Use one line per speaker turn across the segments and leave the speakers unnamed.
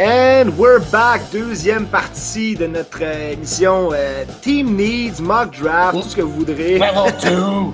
And we're back, deuxième partie de notre euh, émission euh, Team Needs, Mock Draft, tout ce que vous voudrez.
Level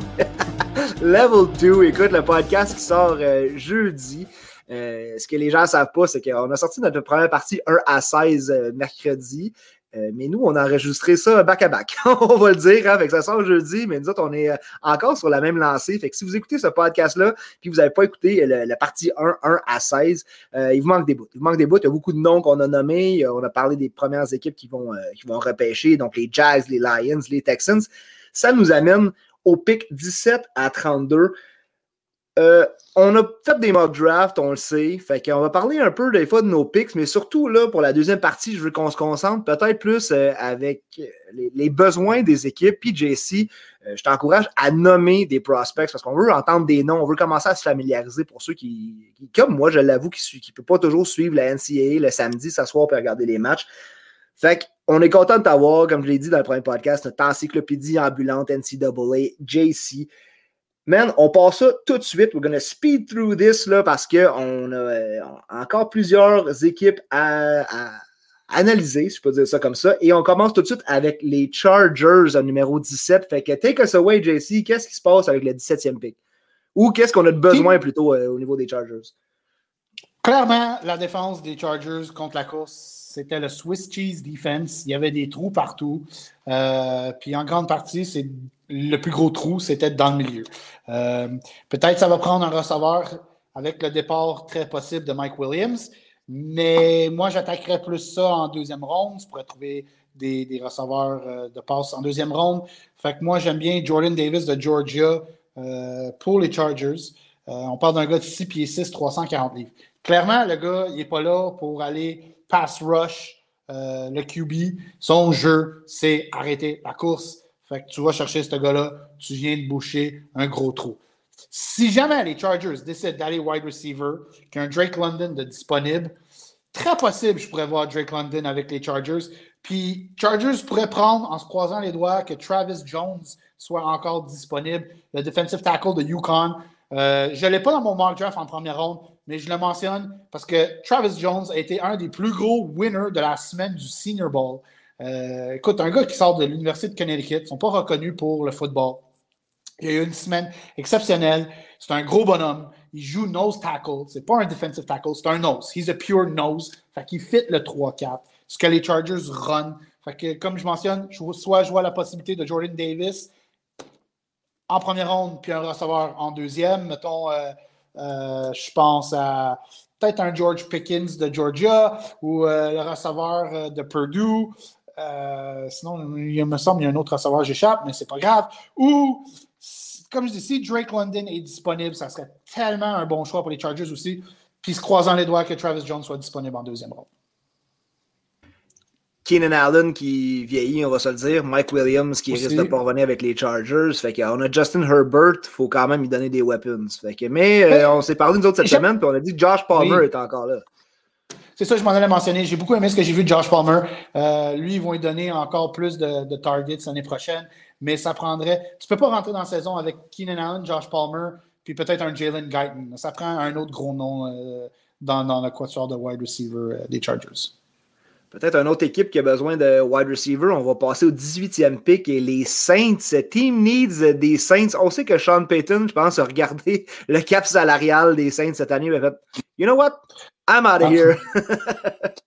2!
Level 2, écoute le podcast qui sort euh, jeudi. ce que les gens ne savent pas, c'est qu'on a sorti notre première partie 1 à 16 mercredi. Euh, mais nous, on a enregistré ça back-à-back. on va le dire, hein, fait que ça sort jeudi, mais nous autres, on est euh, encore sur la même lancée. Fait que si vous écoutez ce podcast-là, puis vous n'avez pas écouté la partie 1, 1 à 16, euh, il vous manque des bouts. Il vous manque des bouts. Il y a beaucoup de noms qu'on a nommés. On a parlé des premières équipes qui vont, qui vont repêcher, donc les Jags, les Lions, les Texans. Ça nous amène au pic 17 à 32. Euh, on a fait des mock drafts, on le sait. Fait qu'on va parler un peu des fois de nos picks, mais surtout là, pour la deuxième partie, je veux qu'on se concentre peut-être plus euh, avec euh, les, besoins des équipes. Puis JC, je t'encourage à nommer des prospects parce qu'on veut entendre des noms, on veut commencer à se familiariser pour ceux qui, comme moi, je l'avoue, qui ne peut pas toujours suivre la NCAA le samedi, s'asseoir et regarder les matchs. Fait qu'on est content de t'avoir, comme je l'ai dit dans le premier podcast, notre encyclopédie ambulante NCAA, JC. Man, on passe ça tout de suite. We're gonna speed through this là, parce qu'on a euh, encore plusieurs équipes à, analyser, si je peux dire ça comme ça. Et on commence tout de suite avec les Chargers numéro 17. Fait que take us away, JC. Qu'est-ce qui se passe avec le 17e pick? Ou qu'est-ce qu'on a de besoin plutôt euh, au niveau des Chargers?
Clairement, la défense des Chargers contre la course, c'était le Swiss Cheese Defense. Il y avait des trous partout. Euh, puis en grande partie, le plus gros trou, c'était dans le milieu. Euh, peut-être ça va prendre un receveur avec le départ très possible de Mike Williams, mais moi, j'attaquerais plus ça en deuxième ronde. Tu pourrais trouver des, receveurs euh, de passe en deuxième ronde. Fait que moi, j'aime bien Jordan Davis de Georgia pour les Chargers. on parle d'un gars de 6 pieds 6, 340 livres. Clairement, le gars, il n'est pas là pour aller pass rush le QB. Son jeu, c'est arrêter la course fait que tu vas chercher ce gars-là, tu viens de boucher un gros trou. Si jamais les Chargers décident d'aller wide receiver, qu'un Drake London de disponible, très possible, je pourrais voir Drake London avec les Chargers. Puis Chargers pourraient prendre, en se croisant les doigts, que Travis Jones soit encore disponible, le defensive tackle de Yukon. Euh, je ne l'ai pas dans mon mock draft en première ronde, mais je le mentionne parce que Travis Jones a été un des plus gros winners de la semaine du Senior Bowl. Euh, écoute, un gars qui sort de l'Université de Connecticut, ils ne sont pas reconnus pour le football. Il a eu une semaine exceptionnelle. C'est un gros bonhomme. Il joue nose tackle. C'est pas un defensive tackle, c'est un nose. He's a pure nose. Fait qu'il fit le 3-4. Ce que les Chargers run. Fait que, comme je mentionne, soit je vois la possibilité de Jordan Davis en première ronde, puis un receveur en deuxième. Mettons, euh, je pense à peut-être un George Pickens de Georgia ou le receveur de Purdue. Euh, sinon, il me semble qu'il y a un autre savoir j'échappe, mais c'est pas grave. Ou, comme je dis, si Drake London est disponible, ça serait tellement un bon choix pour les Chargers aussi. Puis se croisant les doigts que Travis Jones soit disponible en deuxième ronde.
Keenan Allen qui vieillit, on va se le dire. Mike Williams qui risque de pas revenir avec les Chargers. Fait qu'on a Justin Herbert, il faut quand même lui donner des weapons. Fait que, mais euh, on s'est parlé nous autres cette semaine, puis on a dit que Josh Palmer est encore là.
C'est ça, je m'en allais mentionner. J'ai beaucoup aimé ce que j'ai vu de Josh Palmer. Euh, lui, ils vont lui donner encore plus de, targets l'année prochaine, mais ça prendrait. Tu ne peux pas rentrer dans la saison avec Keenan Allen, Josh Palmer, puis peut-être un Jalen Guyton. Ça prend un autre gros nom euh, dans, dans le quatuor de wide receiver des Chargers.
Peut-être une autre équipe qui a besoin de wide receiver. On va passer au 18e pick et les Saints. Team needs des Saints. On sait que Sean Payton, je pense, a regardé le cap salarial des Saints cette année. Il a fait You know what? I'm out of here.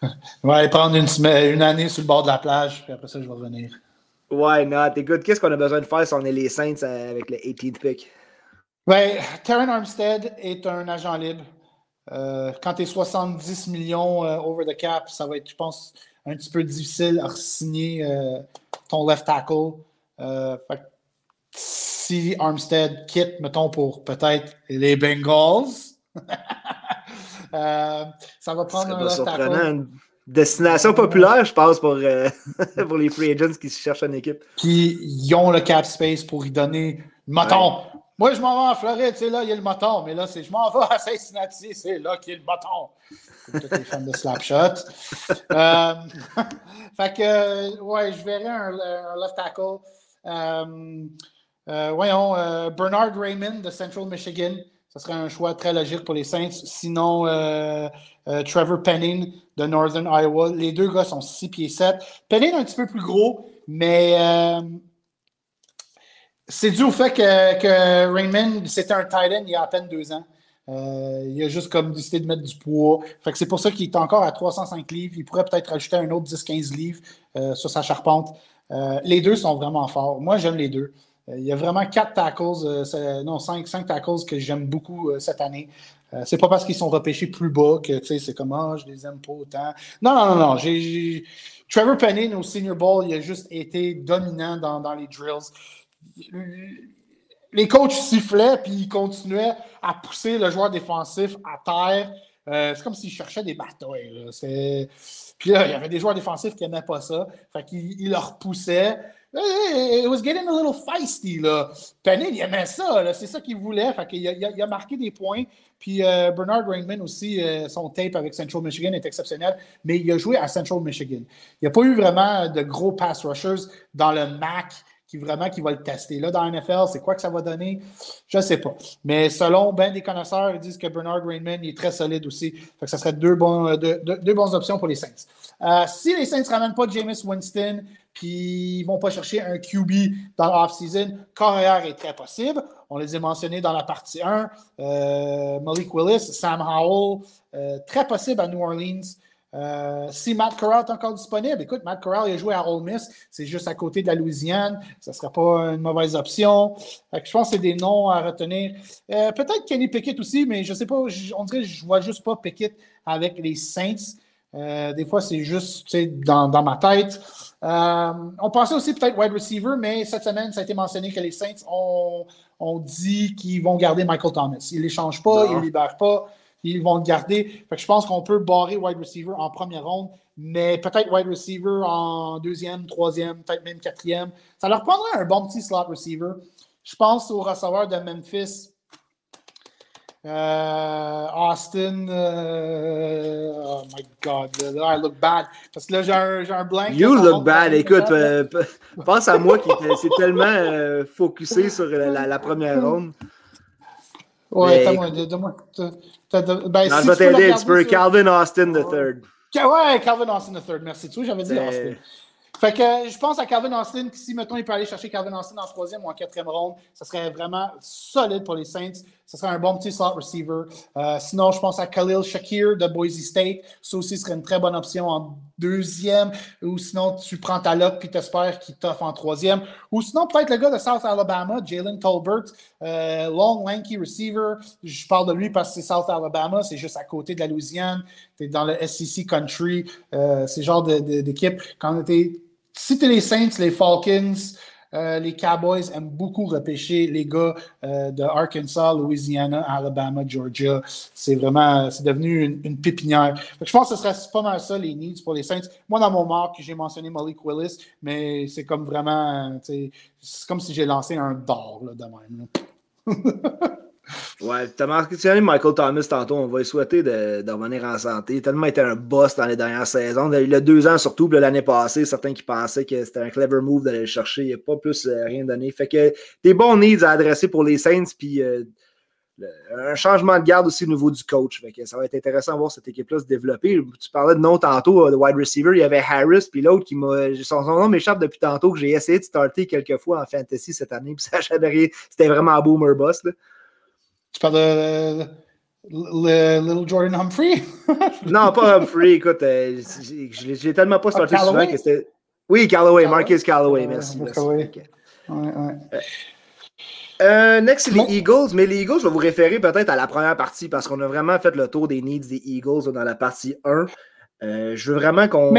On va aller prendre une, semaine, une année sur le bord de la plage, puis après ça, je vais revenir.
Why not? Écoute, qu'est-ce qu'on a besoin de faire si on est les Saints euh, avec le 18th pick?
Ouais, Terran Armstead est un agent libre. Euh, quand tu es 70 millions euh, over the cap, ça va être, je pense, un petit peu difficile à signer ton left tackle. si Armstead quitte, mettons, pour peut-être les Bengals, Euh, ça va prendre un
surprenant. destination populaire, je pense, pour, euh, pour les free agents qui cherchent une équipe.
Puis, ils ont le cap space pour y donner moton. Moi, je m'en vais en Floride, c'est là, il y a le moton. Mais là, c'est je m'en vais à Cincinnati, c'est là qu'il y a le moton. Tous les fans de Slapshot. euh, fait que, ouais, je verrai un, left tackle. Euh, voyons, Bernard Raymond de Central Michigan. ce serait un choix très logique pour les Saints. Sinon, euh, euh, Trevor Penning de Northern Iowa. Les deux gars sont 6 pieds 7. Penning un petit peu plus gros, mais euh, c'est dû au fait que, que Raymond, c'était un tight end il y a à peine deux ans. il a juste comme décidé de mettre du poids. Fait que c'est pour ça qu'il est encore à 305 livres. Il pourrait peut-être rajouter un autre 10-15 livres sur sa charpente. les deux sont vraiment forts. Moi, j'aime les deux. Il y a vraiment quatre tackles, non, cinq, cinq tackles que j'aime beaucoup cette année. Euh, c'est pas parce qu'ils sont repêchés plus bas que c'est comme ah, je les aime pas autant. Non, non, non, non. Trevor Penning au Senior Bowl, il a juste été dominant dans, dans les drills. Les coachs sifflaient puis ils continuaient à pousser le joueur défensif à terre. Euh, c'est comme s'ils cherchaient des batailles. Puis là, il y avait des joueurs défensifs qui n'aimaient pas ça. Fait qu'ils leur poussaient. It was getting a little feisty. Là. Il aimait ça. C'est ça qu'il voulait. Fait qu'il a, il a, marqué des points. Puis euh, Bernard Rainman aussi, euh, son tape avec Central Michigan est exceptionnel, mais il a joué à Central Michigan. Il n'y a pas eu vraiment de gros pass rushers dans le MAC qui vraiment qui va le tester. Là, dans la NFL, c'est quoi que ça va donner? Je ne sais pas. Mais selon ben des connaisseurs, ils disent que Bernard Rainman est très solide aussi. Fait que ça serait deux, bons, deux, bonnes options pour les Saints. Euh, si les Saints ne ramènent pas Jameis Winston, puis ils ne vont pas chercher un QB dans l'off-season, carrière est très possible. On les a mentionnés dans la partie 1. Euh, Malik Willis, Sam Howell, euh, très possible à New Orleans. Euh, si Matt Corral est encore disponible, écoute, Matt Corral il a joué à Ole Miss, c'est juste à côté de la Louisiane, ça ne serait pas une mauvaise option. je pense que c'est des noms à retenir. Euh, peut-être Kenny Pickett aussi, mais je ne sais pas, on dirait que je ne vois juste pas Pickett avec les Saints. Euh, des fois, c'est juste dans, dans ma tête. on pensait aussi peut-être wide receiver, mais cette semaine, ça a été mentionné que les Saints ont, ont dit qu'ils vont garder Michael Thomas. Ils ne l'échangent pas, ils ne libèrent pas ils vont le garder. je pense qu'on peut barrer wide receiver en première ronde, mais peut-être wide receiver en deuxième, troisième, peut-être même quatrième. Ça leur prendrait un bon petit slot receiver. Je pense au receveur de Memphis. Euh, Austin, euh, oh my God, I look bad. Parce que là, j'ai un, un, blank.
You look bad. Écoute, euh, pense à moi qui s'est tellement focusé sur la, la première ronde.
Ouais, attends-moi, donne-moi.
Ben, non, je vais t'aider un petit peu. Calvin Austin III.
Ouais, Calvin Austin III, merci. Tu vois, j'avais dit Austin. Fait que je pense à Calvin Austin, si, mettons, il peut aller chercher Calvin Austin en troisième ou en quatrième ronde, ça serait vraiment solide pour les Saints. Ça serait un bon petit slot receiver. Euh, sinon, je pense à Khalil Shakir de Boise State. Ça aussi serait une très bonne option en deuxième. Ou sinon, tu prends ta lock puis t'espères qu'il t'offre en troisième. Ou sinon, peut-être le gars de South Alabama, Jalen Tolbert, euh, long, lanky receiver. Je parle de lui parce que c'est South Alabama, c'est juste à côté de la Louisiane. Tu es dans le SEC Country. Euh, c'est genre d'équipe. Quand tu si tu les Saints, les Falcons, euh, les Cowboys aiment beaucoup repêcher les gars euh, de Arkansas, Louisiana, Alabama, Georgia. C'est vraiment, c'est devenu une, pépinière. je pense que ce serait pas mal ça, les needs pour les Saints. Moi, dans mon marque, j'ai mentionné Malik Willis, mais c'est comme vraiment, c'est comme si j'ai lancé un d'or de même.
Ouais, tu as mentionné Michael Thomas tantôt. On va lui souhaiter de, revenir en santé. Il a tellement été un boss dans les dernières saisons. Il a deux ans surtout, l'année passée, certains qui pensaient que c'était un clever move d'aller le chercher. Il n'a pas plus euh, rien donné. Fait que des bons needs à adresser pour les Saints, puis euh, un changement de garde aussi au niveau du coach. Fait que ça va être intéressant de voir cette équipe-là se développer. Tu parlais de nom tantôt, euh, de wide receiver. Il y avait Harris, puis l'autre qui m'a. Son, nom m'échappe depuis tantôt, que j'ai essayé de starter quelques fois en fantasy cette année, puis ça C'était vraiment un boomer boss. Là.
Tu parles de le, Little Jordan Humphrey?
non, pas Humphrey. Écoute, euh, j'ai tellement pas starté souvent que c'était. Oui, Callaway, Marcus Callaway, merci. Ouais, ouais. Euh, next, c'est les Eagles, mais les Eagles, je vais vous référer peut-être à la première partie parce qu'on a vraiment fait le tour des needs des Eagles dans la partie 1. Euh, je veux vraiment qu'on.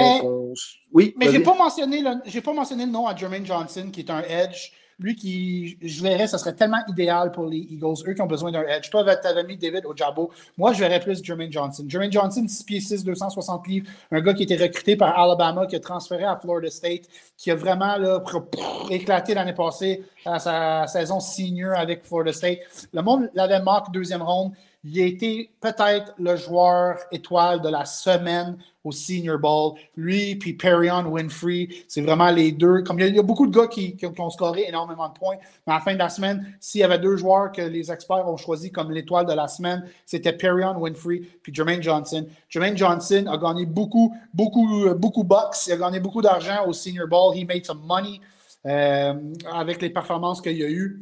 Oui. Mais j'ai pas, mentionné le... pas mentionné le nom à Jermaine Johnson, qui est un edge lui qui, je verrais, ça serait tellement idéal pour les Eagles, eux qui ont besoin d'un edge. Toi, tu avais mis David Ojabo. Moi, je verrais plus Jermaine Johnson. Jermaine Johnson, 6 pieds 6, 260 livres, un gars qui été recruté par Alabama, qui a transféré à Florida State, qui a vraiment éclaté l'année passée à sa saison senior avec Florida State. Le monde l'avait marqué deuxième ronde. Il a été peut-être le joueur étoile de la semaine au Senior Bowl. Lui, puis Perion Winfrey, c'est vraiment les deux. Comme il y, a, beaucoup de gars qui, ont scoré énormément de points, mais à la fin de la semaine, s'il y avait deux joueurs que les experts ont choisi comme l'étoile de la semaine, c'était Perion Winfrey puis Jermaine Johnson. Jermaine Johnson a gagné beaucoup, beaucoup, beaucoup bucks. Il a gagné beaucoup d'argent au Senior Bowl. He made some money euh, avec les performances qu'il a eues.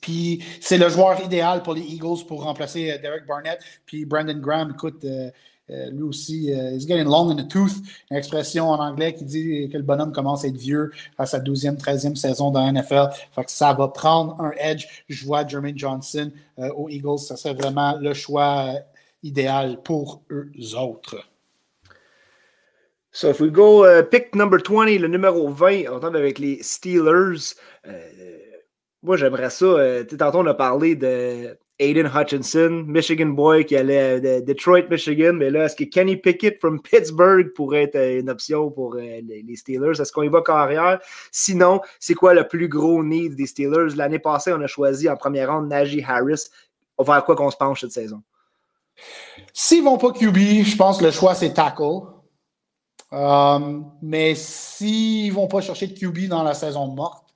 Puis c'est le joueur idéal pour les Eagles pour remplacer euh, Derek Barnett. Puis Brandon Graham, écoute, euh, euh, lui aussi, uh, he's getting long in the tooth, une expression en anglais qui dit que le bonhomme commence à être vieux à sa 12e, 13e saison dans la NFL. Fait que ça va prendre un edge. Je vois Jermaine Johnson aux Eagles, ça serait vraiment le choix idéal pour eux autres.
So if we go pick number 20, le numéro 20, on tombe avec les Steelers. Moi, j'aimerais ça. tantôt, on a parlé de Aiden Hutchinson, Michigan boy qui allait de Detroit, Michigan. Mais là, est-ce que Kenny Pickett from Pittsburgh pourrait être euh, une option pour euh, les Steelers? Est-ce qu'on y va carrière? Sinon, c'est quoi le plus gros need des Steelers? L'année passée, on a choisi en première ronde Najee Harris. Vers quoi qu'on se penche cette saison?
S'ils vont pas QB, je pense que le choix, c'est tackle. Euh, mais s'ils vont pas chercher de QB dans la saison morte,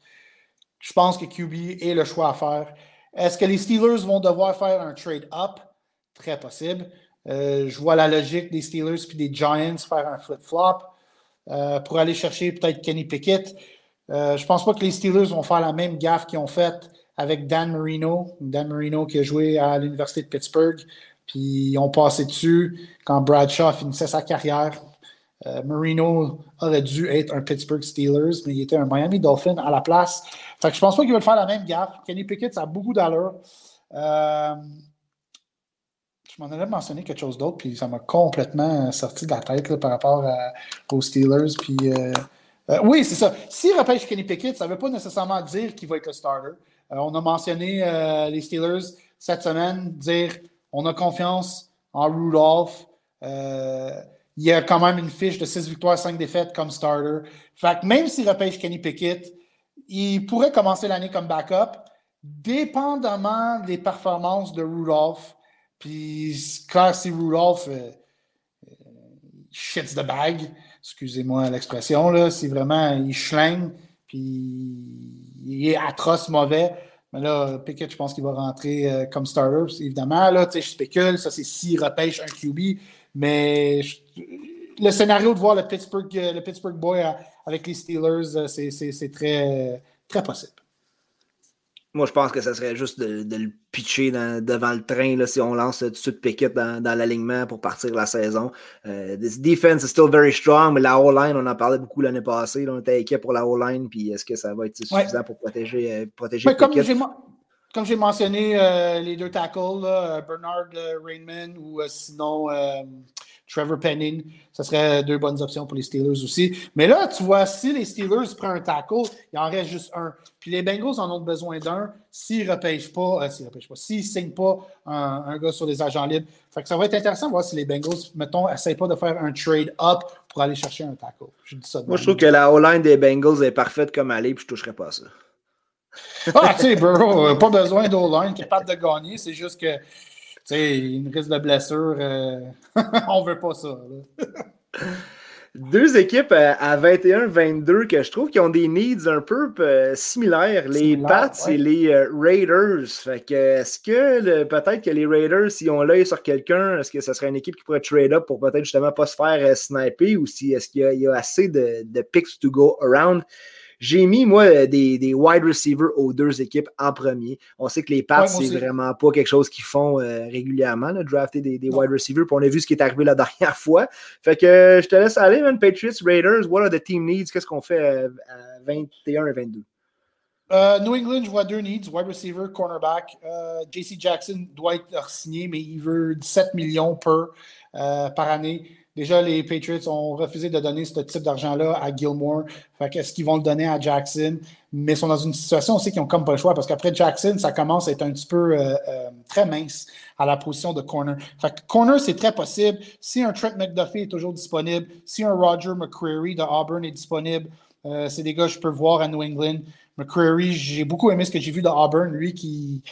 je pense que QB est le choix à faire. Est-ce que les Steelers vont devoir faire un trade-up? Très possible. Euh, je vois la logique des Steelers puis des Giants faire un flip-flop euh, pour aller chercher peut-être Kenny Pickett. Euh, je ne pense pas que les Steelers vont faire la même gaffe qu'ils ont faite avec Dan Marino. Dan Marino qui a joué à l'Université de Pittsburgh. Puis ils ont passé dessus quand Bradshaw finissait sa carrière. Marino aurait dû être un Pittsburgh Steelers, mais il était un Miami Dolphin à la place. Fait que je pense pas qu'il va faire la même gaffe. Kenny Pickett, ça a beaucoup d'allure. Euh, je m'en avais mentionné quelque chose d'autre, puis ça m'a complètement sorti de la tête par rapport aux Steelers. Euh, euh, oui, c'est ça. S'il repêche Kenny Pickett, ça ne veut pas nécessairement dire qu'il va être le starter. on a mentionné les Steelers cette semaine, dire on a confiance en Rudolph. Il a quand même une fiche de 6 victoires, 5 défaites comme starter. Fait que même s'il repêche Kenny Pickett, il pourrait commencer l'année comme backup, dépendamment des performances de Rudolph. Puis, quand si Rudolph euh, shits the bag, excusez-moi l'expression, là, si vraiment il schlingue, puis il est atroce mauvais, mais là, Pickett, je pense qu'il va rentrer euh, comme starter. Évidemment, là, je spécule, ça c'est s'il repêche un QB, mais le scénario de voir le Pittsburgh, le Pittsburgh Boy avec les Steelers, euh, c'est très, très possible.
Moi, je pense que ça serait juste de, le pitcher devant le train là, si on lance tout de suite Pickett dans, l'alignement pour partir la saison. Euh, this defense is still very strong, mais la O-line, on en parlait beaucoup l'année passée. on était inquiet pour la O-line, puis est-ce que ça va être suffisant pour protéger, euh, protéger Pickett?
Comme j'ai mentionné, les deux tackles, Bernard Rainman ou sinon Trevor Penning, ce serait deux bonnes options pour les Steelers aussi. Mais là, tu vois, si les Steelers prennent un tackle, il en reste juste un. Puis les Bengals en ont besoin d'un s'ils ne repêchent pas, euh, s'ils repêchent pas, s'ils ne signent pas un, gars sur les agents libres. Fait que ça va être intéressant de voir si les Bengals, mettons, n'essayent pas de faire un trade-up pour aller chercher un tackle.
Je dis ça Moi, je trouve que la O-line des Bengals est parfaite comme aller, puis je ne toucherai pas à ça.
Ah, tu sais, Burrow, pas besoin d'O-line capable de gagner, c'est juste que sais, une risque de blessure, euh, on veut pas ça.
Deux équipes euh, à 21-22 que je trouve qui ont des needs un peu euh, similaires, les Pats et les Raiders. Fait que est-ce que peut-être que les Raiders, s'ils ont l'œil sur quelqu'un, est-ce que ce serait une équipe qui pourrait trade up pour peut-être justement pas se faire sniper ou si est-ce qu'il y, a assez de, de picks to go around? J'ai mis, moi, euh, des, des, wide receivers aux deux équipes en premier. On sait que les Pats, c'est vraiment pas quelque chose qu'ils font euh, régulièrement, de drafter des, des wide receivers. Puis on a vu ce qui est arrivé la dernière fois. Fait que euh, je te laisse aller, man. Patriots, Raiders, what are the team needs? Qu'est-ce qu'on fait à 21 et 22?
New England, je vois deux needs, wide receiver, cornerback. JC Jackson doit être signé, mais il veut 17 millions per, par année. Déjà, les Patriots ont refusé de donner ce type d'argent-là à Gilmore. Fait qu'est-ce qu'ils vont le donner à Jackson? Mais ils sont dans une situation aussi qu'ils n'ont comme pas le choix parce qu'après Jackson, ça commence à être un petit peu euh, euh, très mince à la position de corner. Fait que corner, c'est très possible. Si un Trent McDuffie est toujours disponible, si un Roger McCreary de Auburn est disponible, euh, c'est des gars que je peux voir à New England. McCreary, j'ai beaucoup aimé ce que j'ai vu de Auburn, lui qui,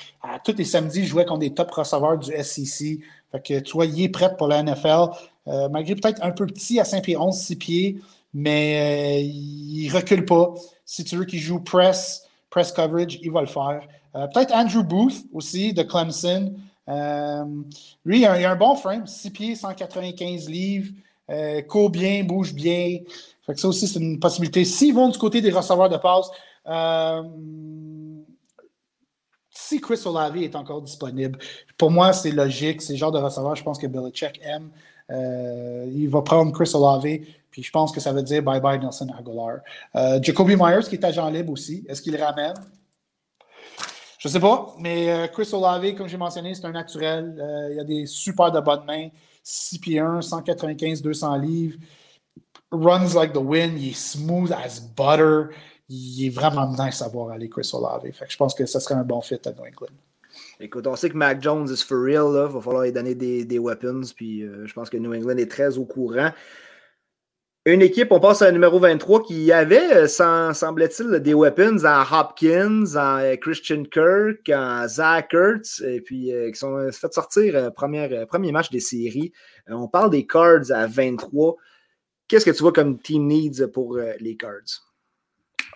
tous les samedis, jouait contre des top receveurs du SEC. Fait que, tu vois, il est prêt pour la NFL. Euh, malgré peut-être un peu petit à 5 pieds 11, 6 pieds, mais euh, il recule pas. Si tu veux qu'il joue press, press coverage, il va le faire. Euh, peut-être Andrew Booth aussi de Clemson. lui, il a, a, un bon frame, 6 pieds, 195 livres, court bien, bouge bien. Fait que ça aussi, c'est une possibilité. S'ils vont du côté des receveurs de passe, si Chris Olave est encore disponible, pour moi, c'est logique. C'est le genre de receveur, je pense que Belichick aime. Euh, il va prendre Chris Olave, puis je pense que ça veut dire bye-bye Nelson Aguilar. Euh, Jacoby Myers, qui est agent libre aussi, est-ce qu'il le ramène? Je ne sais pas, mais euh, Chris Olave, comme j'ai mentionné, c'est un naturel. il a des super de bonnes mains. 6 pieds 1, 195, 200 livres. Runs like the wind. Il est smooth as butter. Il est vraiment nice à voir aller, Chris Olave. Je pense que ce serait un bon fit à New England.
Écoute, on sait que Mac Jones is for real. Il va falloir lui donner des, des weapons. Puis euh, je pense que New England est très au courant. Une équipe, on passe à numéro 23, qui avait, euh, semblait-il, des weapons en Hopkins, en euh, Christian Kirk, en Zach Ertz, et puis qui sont fait sortir premier, premier match des séries. on parle des Cards à 23. Qu'est-ce que tu vois comme team needs pour les Cards?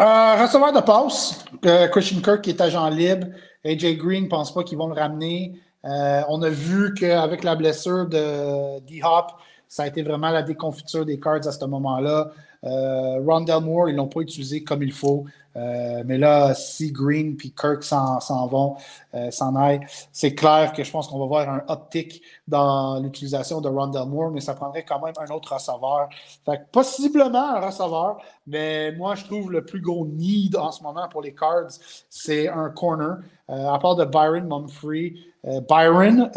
Receveur de passe, Christian Kirk qui est agent libre. AJ Green ne pense pas qu'ils vont le ramener. Euh, on a vu qu'avec la blessure de D-Hop, ça a été vraiment la déconfiture des cards à ce moment-là. Euh, Rondell Moore, ils ne l'ont pas utilisé comme il faut. Euh, mais là, si Green puis Kirk s'en vont, euh, s'en aillent, c'est clair que je pense qu'on va voir un uptick dans l'utilisation de Rondell Moore, mais ça prendrait quand même un autre receveur. Fait que possiblement un receveur, mais moi, je trouve le plus gros need en ce moment pour les Cards, c'est un corner. Euh, à part de Byron Mumfree, Byron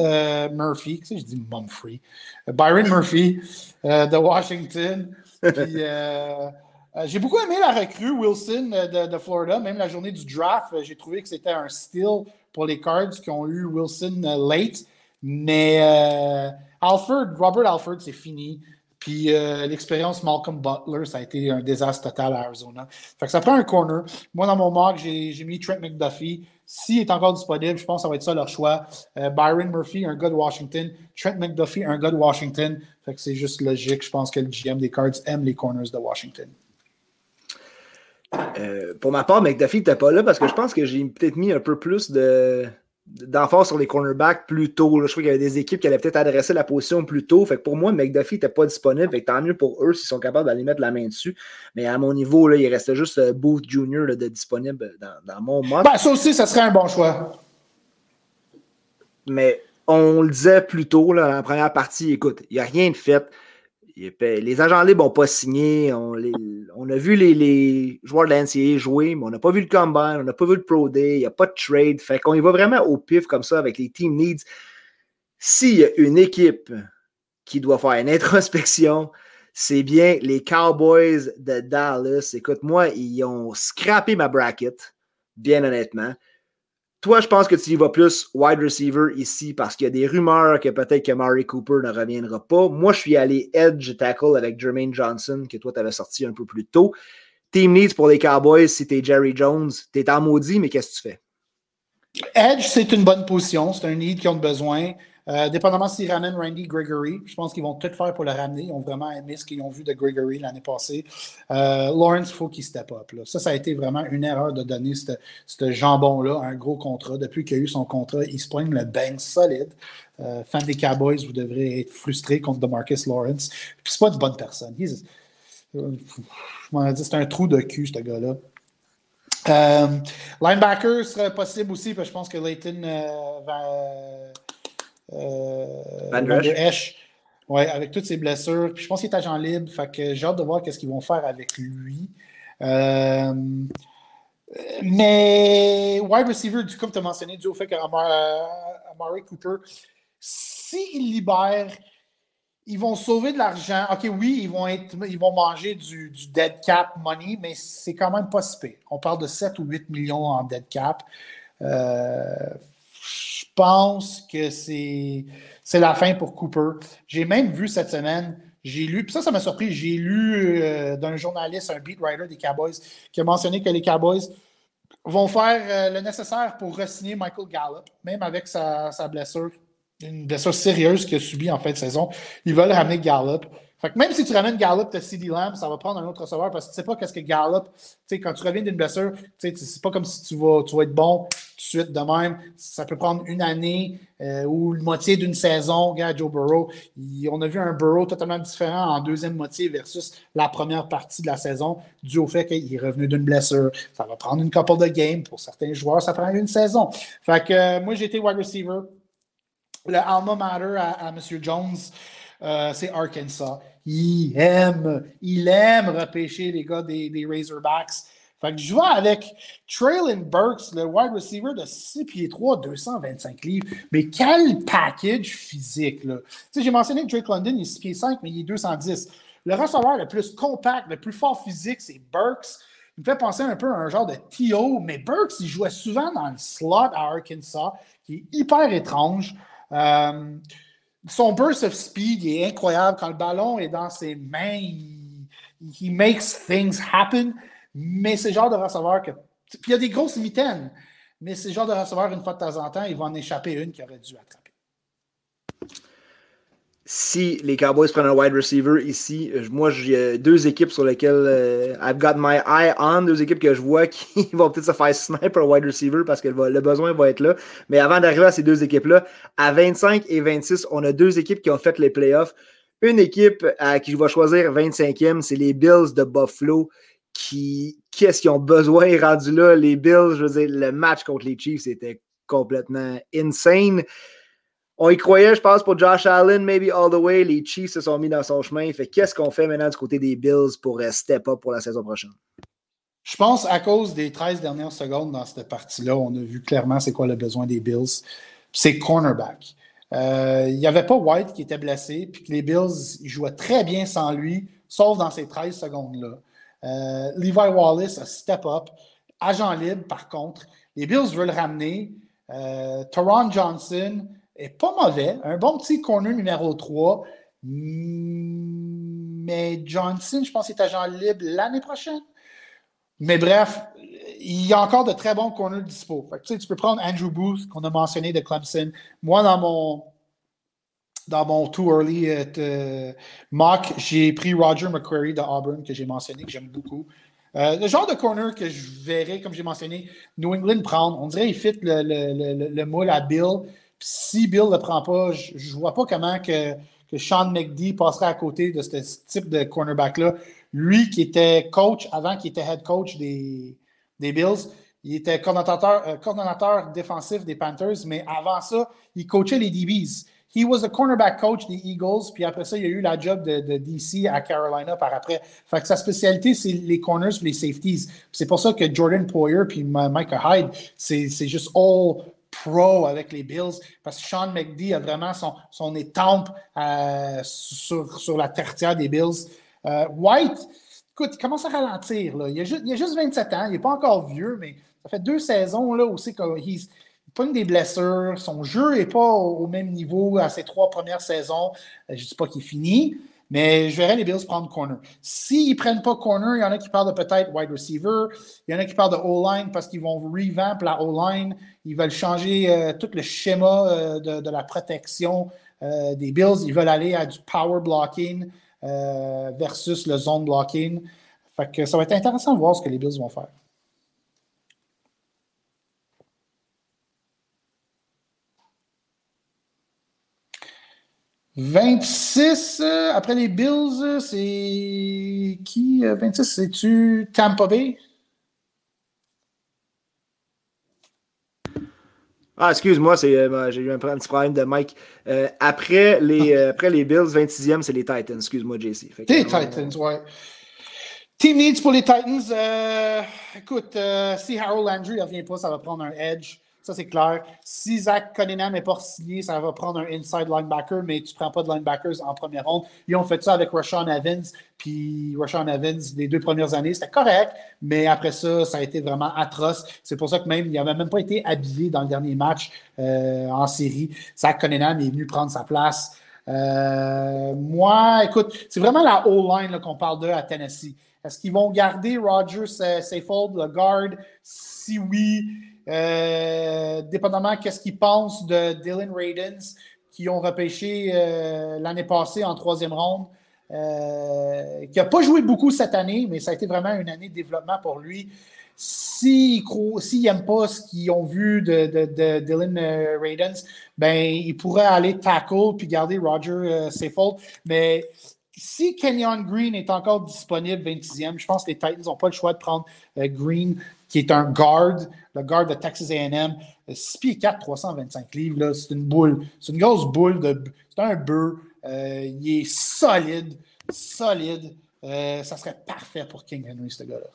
Murphy, qu'est-ce que je dis Mumfree? Byron Murphy de Washington. Puis, euh, j'ai beaucoup aimé la recrue Wilson euh, de, Florida. Même la journée du draft, euh, j'ai trouvé que c'était un steal pour les Cards qui ont eu Wilson late. Mais Alford, Robert Alford, c'est fini. Puis l'expérience Malcolm Butler, ça a été un désastre total à Arizona. Fait que ça prend un corner. Moi, dans mon mock, j'ai mis Trent McDuffie. S'il est encore disponible, je pense que ça va être ça leur choix. Byron Murphy, un gars de Washington. Trent McDuffie, un gars de Washington. Fait que c'est juste logique. Je pense que le GM des Cards aime les corners de Washington.
Euh, pour ma part, McDuffie n'était pas là parce que je pense que j'ai peut-être mis un peu plus de d'emphase sur les cornerbacks plus tôt. Je crois qu'il y avait des équipes qui allaient peut-être adresser la position plus tôt. Fait que pour moi, McDuffie n'était pas disponible. Fait tant mieux pour eux s'ils sont capables d'aller mettre la main dessus. Mais à mon niveau, là, il restait juste euh, Booth Jr. de disponible dans, mon mode.
Ben, ça aussi, ça serait un bon choix.
Mais on le disait plus tôt, là, dans la première partie, écoute, il n'y a rien de fait les agents libres n'ont pas signé. On, a vu les, joueurs de la jouer, mais on n'a pas vu le combine, on n'a pas vu le Pro Day, il n'y a pas de trade. Fait qu'on y va vraiment au pif comme ça avec les team needs. S'il y a une équipe qui doit faire une introspection, c'est bien les Cowboys de Dallas. Écoute, moi, ils ont scrappé ma bracket, bien honnêtement. Toi, je pense que tu y vas plus wide receiver ici parce qu'il y a des rumeurs que peut-être que Murray Cooper ne reviendra pas. Moi, je suis allé edge tackle avec Jermaine Johnson, que toi, tu avais sorti un peu plus tôt. Team needs pour les Cowboys, si tu es Jerry Jones, tu es en maudit, mais qu'est-ce que tu fais?
Edge, c'est une bonne position. C'est un need qu'ils ont besoin. Euh, dépendamment s'ils ramènent Randy Gregory, je pense qu'ils vont tout faire pour le ramener. Ils ont vraiment aimé ce qu'ils ont vu de Gregory l'année passée. Euh, Lawrence, il faut qu'il step up. Ça, ça a été vraiment une erreur de donner ce jambon-là, un gros contrat. Depuis qu'il a eu son contrat, il se le bank solide. Euh, fan des Cowboys, vous devrez être frustré contre DeMarcus Lawrence. Puis c'est pas une bonne personne. je m'en dit, c'est un trou de cul, ce gars-là. linebacker serait possible aussi, parce que je pense que Leighton va
euh, Van
Ouais, avec toutes ses blessures. Puis je pense qu'il est agent libre. Fait que j'ai hâte de voir qu'est-ce qu'ils vont faire avec lui. Euh, mais wide receiver, du comme tu as mentionné, du fait qu'Amari Cooper, s'ils libèrent, ils vont sauver de l'argent. OK, oui, ils vont, être, ils vont manger du, dead cap money, mais c'est quand même pas si On parle de 7 ou 8 millions en dead cap. Euh, pense que c'est la fin pour Cooper. J'ai même vu cette semaine, j'ai lu, puis ça, ça m'a surpris, j'ai lu euh, d'un journaliste, un beat writer des Cowboys, qui a mentionné que les Cowboys vont faire le nécessaire pour re-signer Michael Gallup, même avec sa, blessure, une blessure sérieuse qu'il a subie en fin de saison. Ils veulent ramener Gallup. Même si tu ramènes Gallup, tu CD Lamb, ça va prendre un autre receveur parce que tu sais pas qu'est-ce que Gallup, tu sais, quand tu reviens d'une blessure, tu sais, c'est pas comme si tu vas, tu vas être bon de suite de même. Ça peut prendre une année euh, ou une moitié d'une saison. Regarde Joe Burrow. on a vu un Burrow totalement différent en deuxième moitié versus la première partie de la saison, dû au fait qu'il est revenu d'une blessure. Ça va prendre une couple de games. Pour certains joueurs, ça prend une saison. Fait que euh, moi, j'ai été wide receiver. Le alma mater à, M. Jones. Euh, c'est Arkansas. Il aime, il aime repêcher les gars des, des Razorbacks. Fait que je vois avec Traylon Burks, le wide receiver de 6 pieds 3, 225 livres. Mais quel package physique, là. j'ai mentionné que Drake London, il est 6 pieds 5, mais il est 210. Le receveur le plus compact, le plus fort physique, c'est Burks. Il me fait penser un peu à un genre de T.O., mais Burks, il jouait souvent dans le slot à Arkansas, qui est hyper étrange. Euh, son burst of speed est incroyable. Quand le ballon est dans ses mains, il, makes things happen. Mais c'est le genre de receveur que. Puis il y a des grosses mitaines, mais c'est le genre de receveur, une fois de temps en temps, il va en échapper une qui aurait dû attraper
si les Cowboys prennent un wide receiver ici, euh, moi, j'ai deux équipes sur lesquelles euh, I've got my eye on, deux équipes que je vois qui vont peut-être se faire sniper wide receiver parce que le besoin va être là. Mais avant d'arriver à ces deux équipes-là, à 25 et 26, on a deux équipes qui ont fait les playoffs. Une équipe à qui je vais choisir 25e, c'est les Bills de Buffalo. Qui, qu'est-ce qu'ils ont besoin rendu là? Les Bills, je veux dire, le match contre les Chiefs était complètement insane. On y croyait, je pense, pour Josh Allen, maybe all the way. Les Chiefs se sont mis dans son chemin. Fait qu'est-ce qu'on fait maintenant du côté des Bills pour euh, step up pour la saison prochaine?
Je pense à cause des 13 dernières secondes dans cette partie-là, on a vu clairement c'est quoi le besoin des Bills. C'est cornerback. Euh, il n'y avait pas White qui était blessé, puis que les Bills jouaient très bien sans lui, sauf dans ces 13 secondes-là. Euh, Levi Wallace a step up. Agent libre, par contre. Les Bills veulent le ramener. Euh, Teron Johnson, est pas mauvais. Un bon petit corner numéro 3. Mais Johnson, je pense est agent libre l'année prochaine. Mais bref, il y a encore de très bons corners dispo. tu, peux prendre Andrew Booth, qu'on a mentionné de Clemson. Moi, dans mon dans mon too early euh, mock, j'ai pris Roger McQuarrie de Auburn, que j'ai mentionné, que j'aime beaucoup. Euh, le genre de corner que je verrais, comme j'ai mentionné, New England prendre, on dirait qu'il fit le, le, le, moule à Bill si Bill ne le prend pas, je ne vois pas comment que, que Sean McD passerait à côté de ce type de cornerback-là. Lui qui était coach avant qu'il était head coach des, des Bills, il était coordonnateur, euh, défensif des Panthers, mais avant ça, il coachait les DBs. He was the cornerback coach des Eagles, puis après ça, il a eu la job de, DC à Carolina par après. Fait que sa spécialité, c'est les corners les safeties. C'est pour ça que Jordan Poyer puis Micah Hyde, c'est juste all pro avec les Bills parce que Sean McD a vraiment son, son étampe euh, sur, sur, la tertiaire des Bills. Euh, White, écoute, il commence à ralentir. Là. Il, a juste, il, a juste, 27 ans, il n'est pas encore vieux, mais ça fait deux saisons là, aussi qu'il pogne des blessures. Son jeu n'est pas au, même niveau à ses trois premières saisons. Euh, je ne dis pas qu'il finit. Mais je verrais les Bills prendre corner. S'ils ne prennent pas corner, il y en a qui parlent de peut-être wide receiver. Il y en a qui parlent de O-line parce qu'ils vont revamp la O-line. Ils veulent changer euh, tout le schéma euh, de, la protection des Bills. Ils veulent aller à du power blocking versus le zone blocking. Fait que ça va être intéressant de voir ce que les Bills vont faire. 26, euh, après les Bills, euh, c'est qui 26 euh, C'est-tu Tampa Bay?
Ah, excuse-moi, j'ai eu un, petit problème de Mike. après, les, après les Bills, 26e, c'est les Titans. Excuse-moi, JC.
Les Titans, ouais. Team needs pour les Titans. écoute, si Harold Landry ne revient pas, ça va prendre un edge. Ça, c'est clair. Si Zach Cunningham n'est pas signé, ça va prendre un inside linebacker, mais tu ne prends pas de linebackers en première ronde. Ils ont fait ça avec Rashawn Evans. Puis Rashawn Evans, les deux premières années, c'était correct, mais après ça, ça a été vraiment atroce. C'est pour ça que même, il n'avait même pas été habillé dans le dernier match euh, en série. Zach Cunningham est venu prendre sa place. Euh, moi, écoute, c'est vraiment la O-line qu'on parle de à Tennessee. Est-ce qu'ils vont garder Roger Seyfold, le guard? Si oui, euh, dépendamment qu'est-ce qu'ils pensent de Dylan Radens, qui ont repêché euh, l'année passée en troisième ronde, euh, qui n'a pas joué beaucoup cette année, mais ça a été vraiment une année de développement pour lui. S'ils n'aiment pas ce qu'ils ont vu de, Dylan Radens, ben, ils pourraient aller tackle puis garder Roger Seyfold. Mais si Kenyon Green est encore disponible 26e, je pense que les Titans n'ont pas le choix de prendre Green qui est un guard, le guard de Texas AM. 6 pieds 4, 325 livres, c'est une boule. C'est une grosse boule. De, c'est un bœuf. Euh, il est solide, solide. Euh, ça serait parfait pour King Henry, ce gars-là.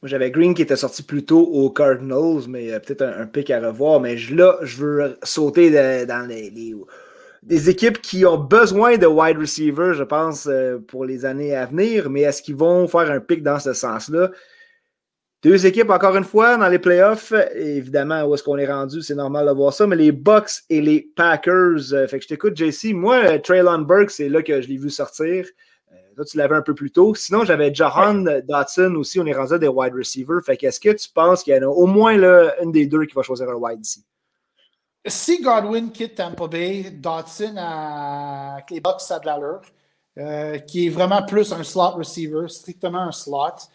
Moi, j'avais Green qui était sorti plus tôt aux Cardinals, mais euh, peut-être un, pic à revoir. Mais là, je veux sauter dans les, des équipes qui ont besoin de wide receiver, je pense, pour les années à venir. Mais est-ce qu'ils vont faire un pic dans ce sens-là? Deux équipes, encore une fois, dans les playoffs. Évidemment, où est-ce qu'on est rendu, c'est normal de voir ça, mais les Bucks et les Packers. Euh, fait que je t'écoute, JC. Moi, euh, Traylon Burke, c'est là que je l'ai vu sortir. Euh, toi, tu l'avais un peu plus tôt. Sinon, j'avais Jahan Dotson aussi. On est rendu à des wide receivers. Fait qu'est-ce que tu penses qu'il y en a au moins là, une des deux qui va choisir un wide ici?
Si Godwin quitte Tampa Bay, Dotson avec les Bucks, ça de l'allure. qui est vraiment plus un slot receiver, strictement un slot.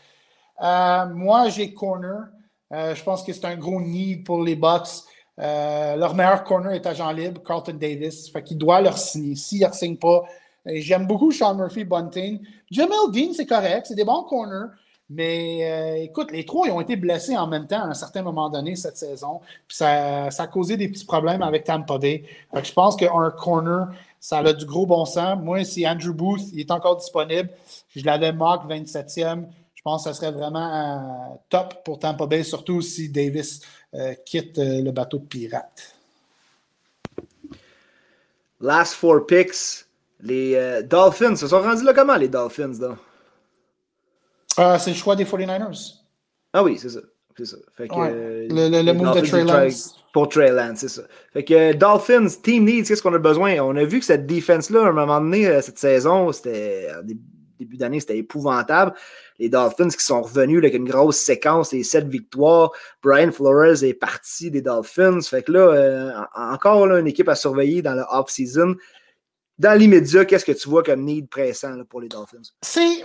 Euh, moi, j'ai corner. Euh, je pense que c'est un gros need pour les Bucks. Euh, leur meilleur corner est agent libre, Carlton Davis. Fait qu'il doit leur signer. S'il ne signe pas, j'aime beaucoup Sean Murphy, Bunting. Jamel Dean, c'est correct. C'est des bons corners. Mais écoute, les trois ils ont été blessés en même temps à un certain moment donné cette saison. Puis ça, a causé des petits problèmes avec Tampa Bay. Je pense qu'un corner, ça a du gros bon sens. Moi, si Andrew Booth il est encore disponible, je l'avais marque 27e. Je pense que ce serait vraiment euh, top pour Tampa Bay, surtout si Davis euh, quitte euh, le bateau de pirate.
Last four picks, les Dolphins se sont rendus là comment, les Dolphins?
c'est le choix des 49ers.
Ah oui, c'est ça. C'est ça.
le, move de Trey Lance.
Pour Trey Lance, c'est ça. Fait que Dolphins, team needs, qu'est-ce qu'on a besoin? On a vu que cette défense-là, à un moment donné, cette saison, c'était début d'année, c'était épouvantable. Les Dolphins qui sont revenus avec une grosse séquence, les sept victoires. Brian Flores est parti des Dolphins. Fait que là, euh, encore une équipe à surveiller dans le off-season. Dans l'immédiat, qu'est-ce que tu vois comme need pressant pour les Dolphins?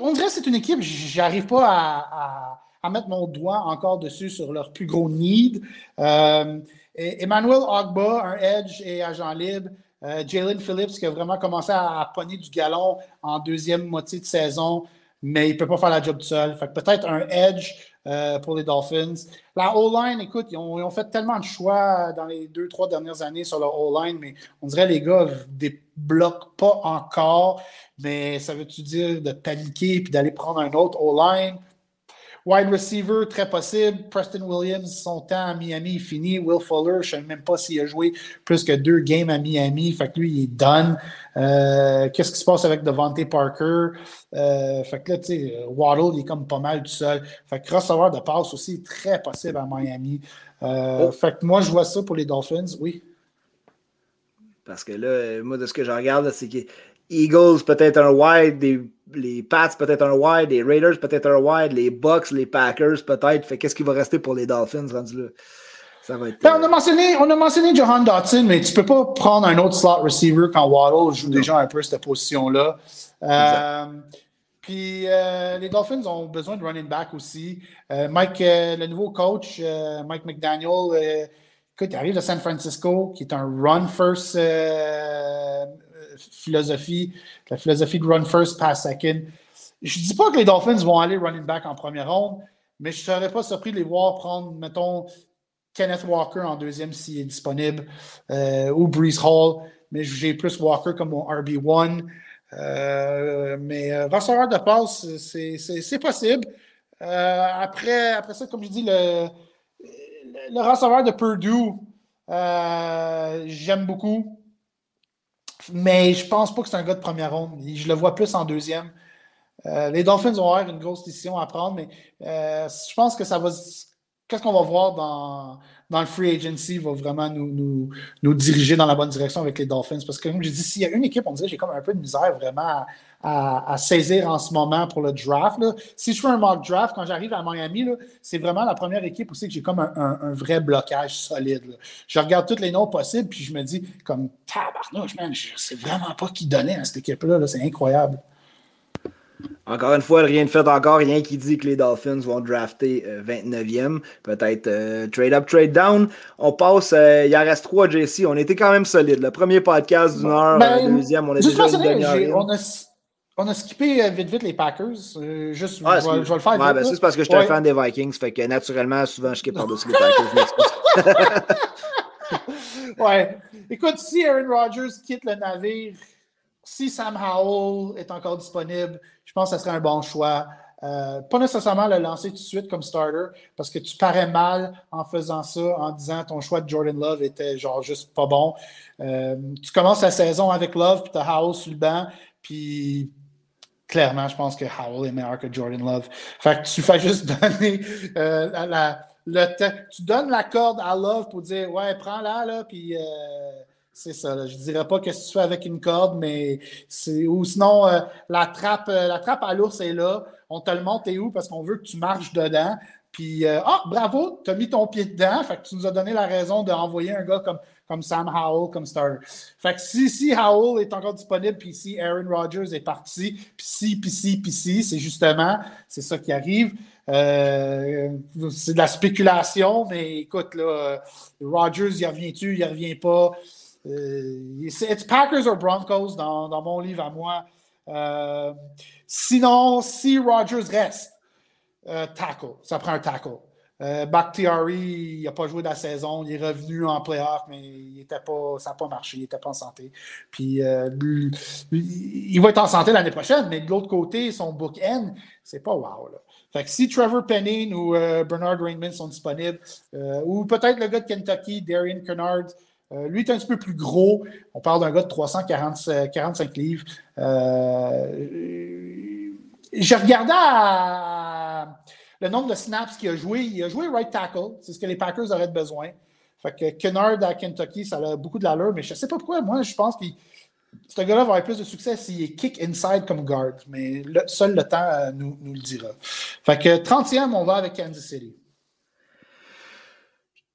on dirait que c'est une équipe, j'arrive pas à, mettre mon doigt encore dessus sur leur plus gros need. Euh, Emmanuel Ogba, un edge et agent libre. Euh, Jalen Phillips qui a vraiment commencé à, à pogner du galon en deuxième moitié de saison, mais il ne peut pas faire la job tout seul. Fait peut-être un edge euh, pour les Dolphins. La O-line, écoute, ils ont, fait tellement de choix dans les deux, trois dernières années sur la O-line, mais on dirait les gars ne débloquent pas encore. Mais ça veut-tu dire de paniquer et d'aller prendre un autre O-line? Wide receiver, très possible. Preston Williams, son temps à Miami est fini. Will Fuller, je ne sais même pas s'il a joué plus que deux games à Miami. Fait que lui, il est done. Euh, qu'est-ce qui se passe avec Devante Parker? Euh, fait que là, tu sais, Waddle, il est comme pas mal tout seul. Fait que receveur de passe aussi, très possible à Miami. Euh, oh. Fait que moi, je vois ça pour les Dolphins, oui.
Parce que là, moi, de ce que je regarde, c'est que Eagles, peut-être un wide, des les Pats peut-être un wide, les Raiders peut-être un wide, les Bucks, les Packers peut-être. Fait qu'est-ce qui va rester pour les Dolphins rendu là?
Ça va être, ben, on, a mentionné, on a mentionné Johan Dotson, mais tu peux pas prendre un autre slot receiver quand Waddle joue déjà un peu cette position-là. Euh, puis euh, les Dolphins ont besoin de running back aussi. Euh, Mike, le nouveau coach, Mike McDaniel, écoute, il arrive de San Francisco, qui est un run first philosophie, la philosophie de run first, pass second. Je ne dis pas que les Dolphins vont aller running back en première ronde, mais je ne serais pas surpris de les voir prendre, mettons, Kenneth Walker en deuxième s'il est disponible, euh, ou Breeze Hall, mais j'ai plus Walker comme mon RB1. Euh, mais euh, de passe, c'est possible. après, après ça, comme je dis, le, le receveur de Purdue, j'aime beaucoup. Mais je pense pas que c'est un gars de première ronde. Je le vois plus en deuxième. Euh, les Dolphins vont avoir une grosse décision à prendre, mais euh, je pense que ça va qu'est-ce qu'on va voir dans, le free agency va vraiment nous, nous, nous, diriger dans la bonne direction avec les Dolphins. Parce que, comme je dis, s'il y a une équipe, on dirait j'ai comme un peu de misère vraiment à, saisir en ce moment pour le draft. Si je fais un mock draft, quand j'arrive à Miami, c'est vraiment la première équipe aussi que j'ai comme un, vrai blocage solide. Je regarde toutes les noms possibles, puis je me dis, comme, tabarnouche, man, je sais vraiment pas qui donner à cette équipe-là. c'est incroyable.
Encore une fois, rien de fait encore, rien qui dit que les Dolphins vont drafter 29e. Euh, Peut-être euh, trade up, trade down. On passe, euh, il en reste trois, JC. On était quand même solide. Le premier podcast d'une heure, ben, deuxième, on est déjà une
a, on a skippé vite vite les Packers. juste, je, vais, le faire.
Ouais, ben, c'est parce que je suis un fan des Vikings. Fait que naturellement, souvent, je skippe par-dessus les Packers.
ouais. Écoute, si Aaron Rodgers quitte le navire, si Sam Howell est encore disponible, je pense que ce serait un bon choix. Euh, pas nécessairement le lancer tout de suite comme starter, parce que tu parais mal en faisant ça, en disant ton choix de Jordan Love était genre juste pas bon. Euh, tu commences la saison avec Love, puis tu as Howell sur le banc, puis clairement, je pense que Howell est meilleur que Jordan Love. Fait que tu fais juste donner euh, la, le Tu donnes la corde à Love pour dire Ouais, prends-la, là, puis c'est ça. Je ne dirais pas que tu fais avec une corde, mais c'est. Ou sinon, euh, la, trappe, euh, la trappe à l'ours est là. On te le montre, et où? Parce qu'on veut que tu marches dedans. Puis, euh, ah, bravo, tu as mis ton pied dedans. Fait que tu nous as donné la raison d'envoyer un gars comme, comme Sam Howell comme starter. Fait que si, si Howell est encore disponible, puis si Aaron Rodgers est parti, puis si, puis si, puis si, c'est justement, c'est ça qui arrive. c'est de la spéculation, mais écoute, là, Rodgers, il revient-tu, il revient pas? Euh, c'est Packers or Broncos dans, dans, mon livre à moi. Euh, sinon, si Rodgers reste, euh, tackle. Ça prend un tackle. Euh, Bakhtiari, il n'a pas joué de la saison. Il est revenu en playoff, mais il était pas, ça n'a pas marché. Il n'était pas en santé. Puis, il va être en santé l'année prochaine, mais de l'autre côté, son book-end, c'est pas wow. Là. Fait que si Trevor Penning ou Bernard Rainman sont disponibles, ou peut-être le gars de Kentucky, Darian Kennard, euh, lui est un petit peu plus gros. On parle d'un gars de 345 livres. Euh, J'ai regardé le nombre de snaps qu'il a joué. Il a joué right tackle. C'est ce que les Packers auraient besoin. Fait que Kennard à Kentucky, ça a beaucoup de l'allure, mais je ne sais pas pourquoi. Moi, je pense que ce gars-là va avoir plus de succès s'il est kick inside comme guard. Mais seul le temps euh, nous, nous, le dira. Fait que 30e, on va avec Kansas City.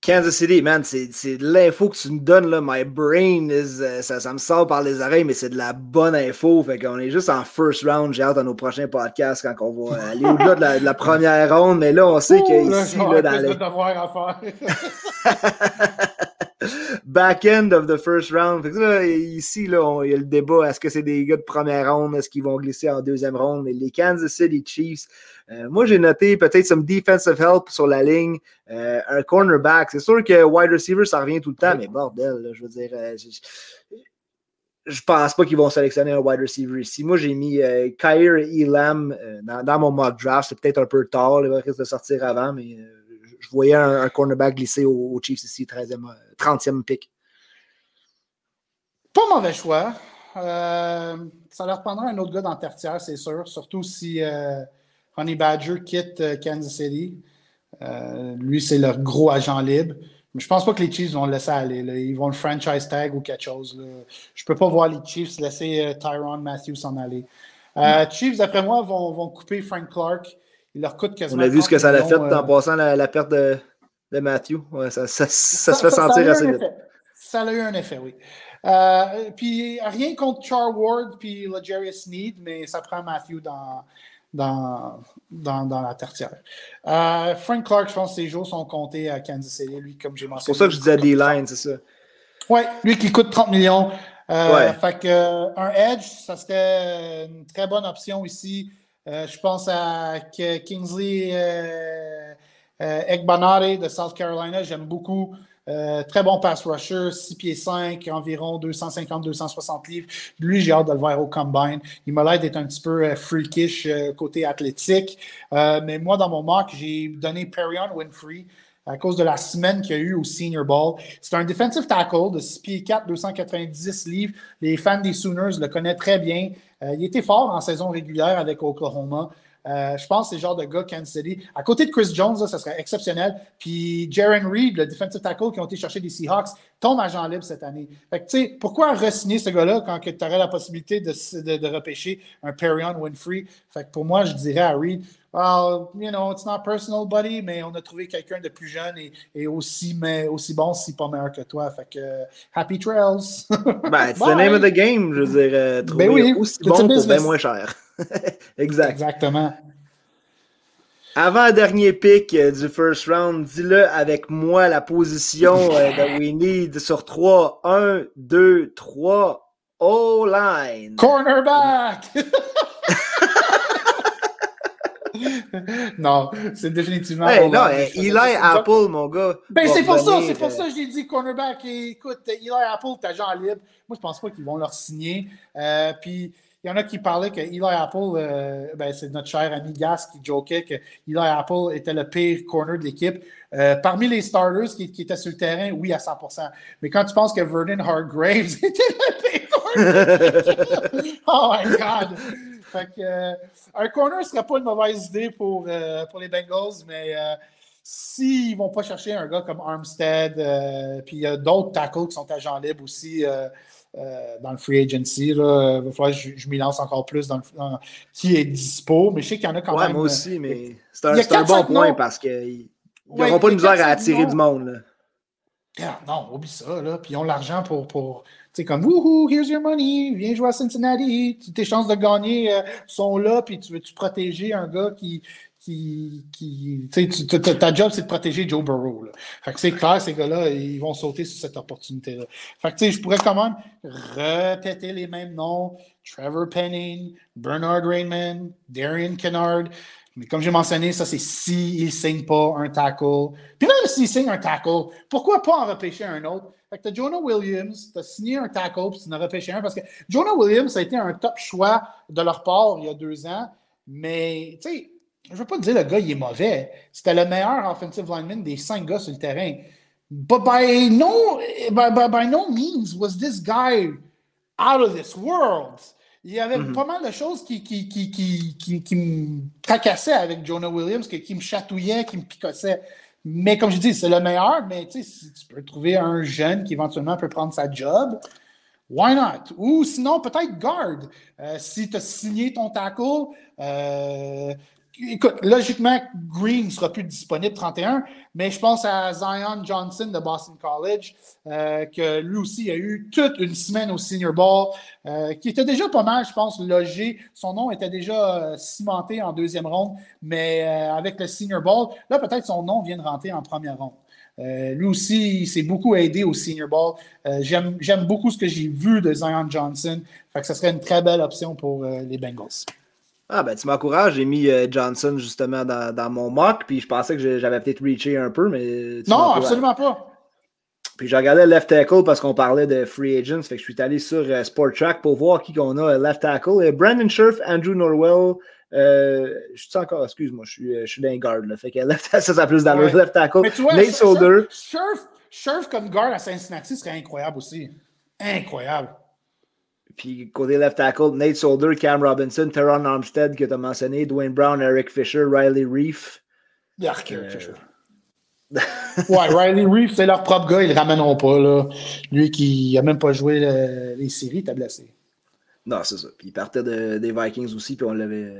Kansas City, man, c'est de l'info que tu me donnes, là. My brain, is, euh, ça, ça, me sort par les oreilles, mais c'est de la bonne info. Fait qu'on est juste en first round. J'ai hâte à nos prochains podcasts quand on va aller au-delà de, la première ronde. Mais là, on sait qu'ici, là, dans les... Back-end of the first round. ici, là, il y a le débat. Est-ce que c'est des gars de première ronde? Est-ce qu'ils vont glisser en deuxième ronde? Mais les Kansas City Chiefs, euh, moi, j'ai noté peut-être some defensive help sur la ligne, euh, un cornerback. C'est sûr que wide receiver, ça revient tout le temps, mais bordel, je veux dire, euh, je, pense pas qu'ils vont sélectionner un wide receiver ici. Moi, j'ai mis Kyrie Elam dans, mon mock draft. C'est peut-être un peu tard, il risque de sortir avant, mais je voyais un, cornerback glisser au, Chiefs ici, 13e, 30e pick.
Pas mauvais choix. ça leur prendra un autre gars dans le tertiaire, c'est sûr. Surtout si Honey Badger quitte euh, Kansas City. Euh, lui, c'est leur gros agent libre. Mais je pense pas que les Chiefs vont le laisser aller. Ils vont le franchise tag ou quelque chose. Je Je peux pas voir les Chiefs laisser euh, Tyron Matthews s'en aller. Mm. Chiefs, d'après moi, vont, vont, couper Frank Clark. Il leur coûte quasiment.
On a vu ce que ça a fait en passant la, perte de, de Matthew. ça, ça, se fait sentir assez vite.
Ça a eu un effet, oui. puis rien contre Char Ward puis Legarius Sneed, mais ça prend Matthew dans, dans, dans, la tertiaire. Euh, Frank Clark, je pense que ses jours sont comptés à Kansas City, lui, comme j'ai mentionné.
C'est pour ça que je disais D-line, c'est ça.
Oui, lui qui coûte 30 millions. Euh, fait que, euh, un edge, ça serait une très bonne option ici. je pense à Kingsley Ekbanare de South Carolina. J'aime beaucoup. Euh, très bon pass rusher, 6 pieds 5, environ 250-260 livres. Lui, j'ai hâte de le voir au combine. Il m'a l'air d'être un petit peu euh, freakish euh, côté athlétique. mais moi, dans mon mock, j'ai donné Perion Winfrey à cause de la semaine qu'il y a eu au Senior Bowl. C'est un defensive tackle de 6 pieds 4, 290 livres. Les fans des Sooners le connaissent très bien. il était fort en saison régulière avec Oklahoma. Euh, je pense que c'est le genre de gars Kansas City. À côté de Chris Jones, ça serait exceptionnel. Puis Jaron Reed, le defensive tackle qui ont été chercher des Seahawks, tombe agent libre cette année. Fait que, tu sais, pourquoi re-signer ce gars-là quand tu aurais la possibilité de, de, de repêcher un Perrion Winfrey? Fait que pour moi, je dirais à Reed, well, you know, it's not personal, buddy, mais on a trouvé quelqu'un de plus jeune et, et, aussi, mais, aussi bon, si pas meilleur que toi. Fait que, uh, happy trails.
ben, it's the name of the game, je veux dire, euh, trouver ben oui, aussi bon pour bien moins cher. exact.
Exactement.
Avant-dernier pick euh, du first round, dis-le avec moi la position euh, de We Need sur 3. 1, 2, 3. O-line.
Cornerback! non, c'est définitivement.
Hey, non, Eli Apple, mon gars.
Ben, c'est pour ça, c'est pour ça que j'ai dit cornerback. Et, écoute, Eli Apple, t'as agent libre. Moi, je pense pas qu'ils vont leur signer. Euh, puis, il y en a qui parlaient que Eli Apple, euh, ben, c'est notre cher ami Gas qui jokait que Eli Apple était le pire corner de l'équipe. Euh, parmi les starters qui, étaient sur le terrain, oui, à 100%. Mais quand tu penses que Vernon Hargraves était le pire corner, oh my God! Fait que, euh, un corner ne serait pas une mauvaise idée pour, pour les Bengals, mais s'ils ne vont pas chercher un gars comme Armstead, puis il y a d'autres tackles qui sont agents libres aussi dans le free agency, il va falloir que je, m'y lance encore plus dans, le, qui est dispo, mais je sais qu'il y en a quand
ouais,
même.
Moi aussi, mais c'est un, un, bon point parce qu'ils n'auront pas de misère à attirer du monde. Là.
Ah, non, oublie ça. Là. Puis ils ont l'argent pour, pour, c'est comme, wouhou, here's your money, viens jouer à Cincinnati, tes chances de gagner euh, sont là, puis tu veux-tu protéger un gars qui, qui, tu sais, ta job, c'est de protéger Joe Burrow. Fait que c'est clair, ces gars-là, ils vont sauter sur cette opportunité-là. Fait que, tu sais, je pourrais quand même répéter les mêmes noms. Trevor Penning, Bernard Raymond, Darian Kennard. Mais comme j'ai mentionné, ça, c'est s'il ne signe pas un tackle. Puis même s'il signe un tackle, pourquoi pas en repêcher un autre? Fait que tu Jonah Williams, tu as signé un tackle, puis tu en as repêché un, parce que Jonah Williams, ça a été un top choix de leur part il y a deux ans, mais tu sais, je ne veux pas te dire le gars, il est mauvais. C'était le meilleur offensive lineman des cinq gars sur le terrain. But by no, by, by, by no means was this guy out of this world. Il y avait mm -hmm. pas mal de choses qui, qui, qui, qui, qui me tracassaient avec Jonah Williams, qui, qui me chatouillaient, qui me picossaient. Mais comme je dis, c'est le meilleur, mais si tu peux trouver un jeune qui éventuellement peut prendre sa job, why not? Ou sinon, peut-être guard. Euh, si tu as signé ton tackle, euh, écoute, logiquement, Green ne sera plus disponible 31, mais je pense à Zion Johnson de Boston College, euh, que lui aussi a eu toute une semaine au Senior Ball, euh, qui était déjà pas mal, je pense, logé. Son nom était déjà euh, cimenté en deuxième ronde, mais avec le Senior Ball, là, peut-être son nom vient de rentrer en première ronde. Lui aussi, il s'est beaucoup aidé au Senior Ball. J'aime beaucoup ce que j'ai vu de Zion Johnson. Fait que ce serait une très belle option pour les Bengals.
Ah, ben tu m'encourages. J'ai mis euh, Johnson justement dans, dans, mon mock, puis je pensais que j'avais peut-être reaché un peu, mais.
Non, absolument pas.
Puis j'ai regardé left tackle parce qu'on parlait de free agents. Fait que je suis allé sur euh, Sport Track pour voir qui qu'on a left tackle. Euh, Brandon Scherf, Andrew Norwell. Euh, je suis encore, excuse-moi, je suis, je suis d'un guard. Là, fait que left, ça, ça plus dans ouais. le left tackle.
Mais tu vois,
Nate Solder.
Scherf, Scherf comme guard à Cincinnati serait incroyable aussi. Incroyable.
Puis côté left tackle, Nate Solder, Cam Robinson, Teron Armstead que tu as mentionné, Dwayne Brown, Eric Fisher, Riley Reef.
Yark, Eric euh... Fisher. ouais, Riley Reef, c'est leur propre gars, ils le ramèneront pas. Là. Lui qui n'a même pas joué le, les séries, t'as blessé.
Non, c'est ça. Puis il partait de, des Vikings aussi, puis on l'avait.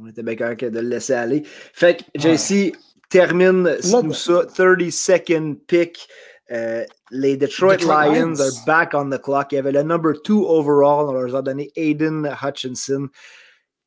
On était bien correct de le laisser aller. Fait que JC ouais. termine nous ça, 32nd pick. Euh, les Detroit, Detroit Lions, Lions, are back on the clock. Il y avait le number two overall. On leur a donné Aiden Hutchinson.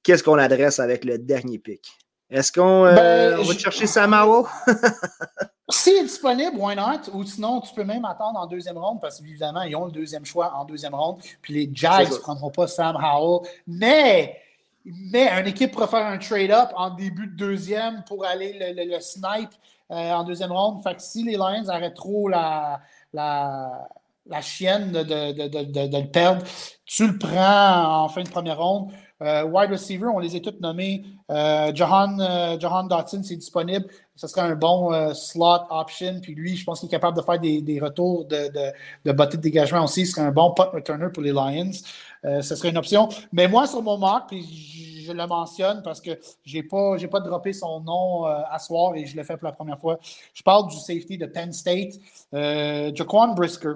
Qu'est-ce qu'on adresse avec le dernier pick? Est-ce qu'on euh, ben, va chercher Sam Howell?
S'il est disponible, why not? Ou sinon, tu peux même attendre en deuxième ronde parce qu'évidemment, ils ont le deuxième choix en deuxième ronde. Puis les Jags ne prendront pas Sam Howell. Mais, mais une équipe pourrait faire un trade-up en début de deuxième pour aller le, le, le snipe euh, en deuxième ronde. Fait que si les Lions arrêtent trop la, la, la chienne de, de, de, de, le perdre, tu le prends en fin de première ronde. Euh, wide receiver, on les a tous nommés. Euh, Johan, euh, Johan Dotson, c'est disponible. Ce serait un bon euh, slot option. Puis lui, je pense qu'il est capable de faire des, des retours de, de, de de dégagement aussi. Ce serait un bon punt returner pour les Lions. Ce serait une option. Mais moi, sur mon mock, puis je le mentionne parce que je n'ai pas, pas droppé son nom à soir et je l'ai fait pour la première fois. Je parle du safety de Penn State, Jaquan Brisker.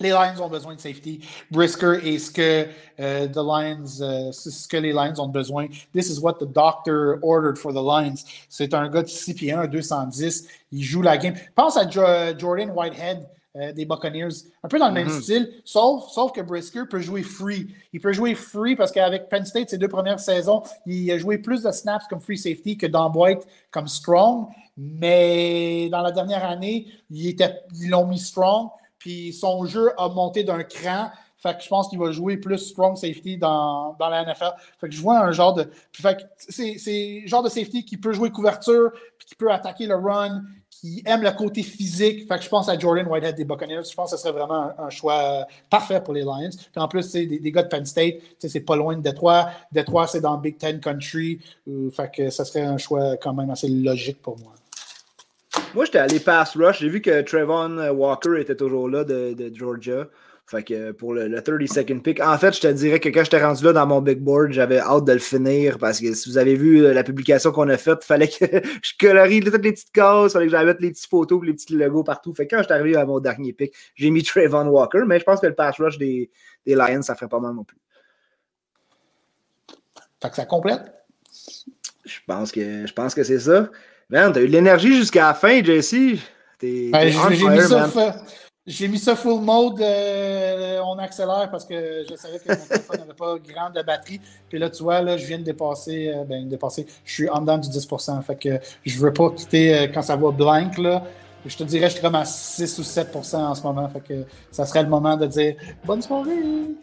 Les Lions ont besoin de safety. Brisker est ce que the Lions, ce que les Lions ont besoin. This is what the doctor ordered for the Lions. C'est un gars de 6 pieds 1, 210. Il joue la game. Pense à jo Jordan Whitehead. Euh, des Buccaneers, un peu dans le même mm -hmm. style, sauf, sauf que Brisker peut jouer free. Il peut jouer free parce qu'avec Penn State, ses deux premières saisons, il a joué plus de snaps comme free safety que dans White comme strong. Mais dans la dernière année, ils l'ont mis strong. Puis son jeu a monté d'un cran. Fait que je pense qu'il va jouer plus strong safety dans, dans, la NFL. Fait que je vois un genre de. Fait que c'est, c'est genre de safety qui peut jouer couverture, puis qui peut attaquer le run, qui aime le côté physique. Fait que je pense à Jordan Whitehead des Buccaneers. Je pense que ce serait vraiment un, choix parfait pour les Lions. Puis en plus, c'est des, gars de Penn State. C'est pas loin de Detroit. Detroit, c'est dans Big Ten Country. Euh, fait que ça serait un choix quand même assez logique pour moi.
Moi, j'étais allé pass rush. J'ai vu que Trevon Walker était toujours là de Georgia. Fait que pour le, le 30 second pick, en fait, je te dirais que quand j'étais rendu là dans mon big board, j'avais hâte de le finir parce que si vous avez vu la publication qu'on a faite, il fallait que je colorie toutes les petites cases, il fallait que j'avais les petites photos les petits logos partout. Fait que quand j'étais arrivé à mon dernier pick, j'ai mis Trevon Walker, mais je pense que le pass rush des, des Lions, ça ferait pas mal non plus.
Fait que ça complète?
Je pense que, je pense que c'est ça. Man, t'as eu de l'énergie jusqu'à la fin, JC.
Ben, j'ai mis, ça, mis ça full mode, euh, on accélère parce que je savais que mon téléphone n'avait pas grand de batterie. Puis là, tu vois, là, je viens de dépasser, euh, ben, dépasser, je suis en dedans du 10%. Fait que je veux pas quitter euh, quand ça va blank, là. Je te dirais, je suis comme à 6 ou 7% en ce moment. Fait que ça serait le moment de dire bonne soirée.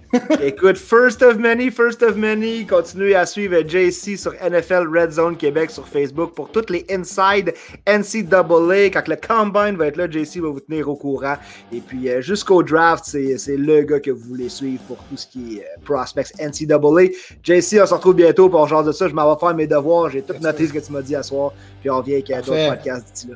Écoute, first of many, first of many. Continuez à suivre JC sur NFL Red Zone Québec sur Facebook pour toutes les inside NCAA. Quand le combine va être là, JC va vous tenir au courant. Et puis euh, jusqu'au draft, c'est le gars que vous voulez suivre pour tout ce qui est euh, prospects NCAA. JC, on se retrouve bientôt pour genre de ça. Je m'en vais faire mes devoirs. J'ai tout noté ce que tu m'as dit à soir. Puis on revient avec euh, d'autres podcasts d'ici là.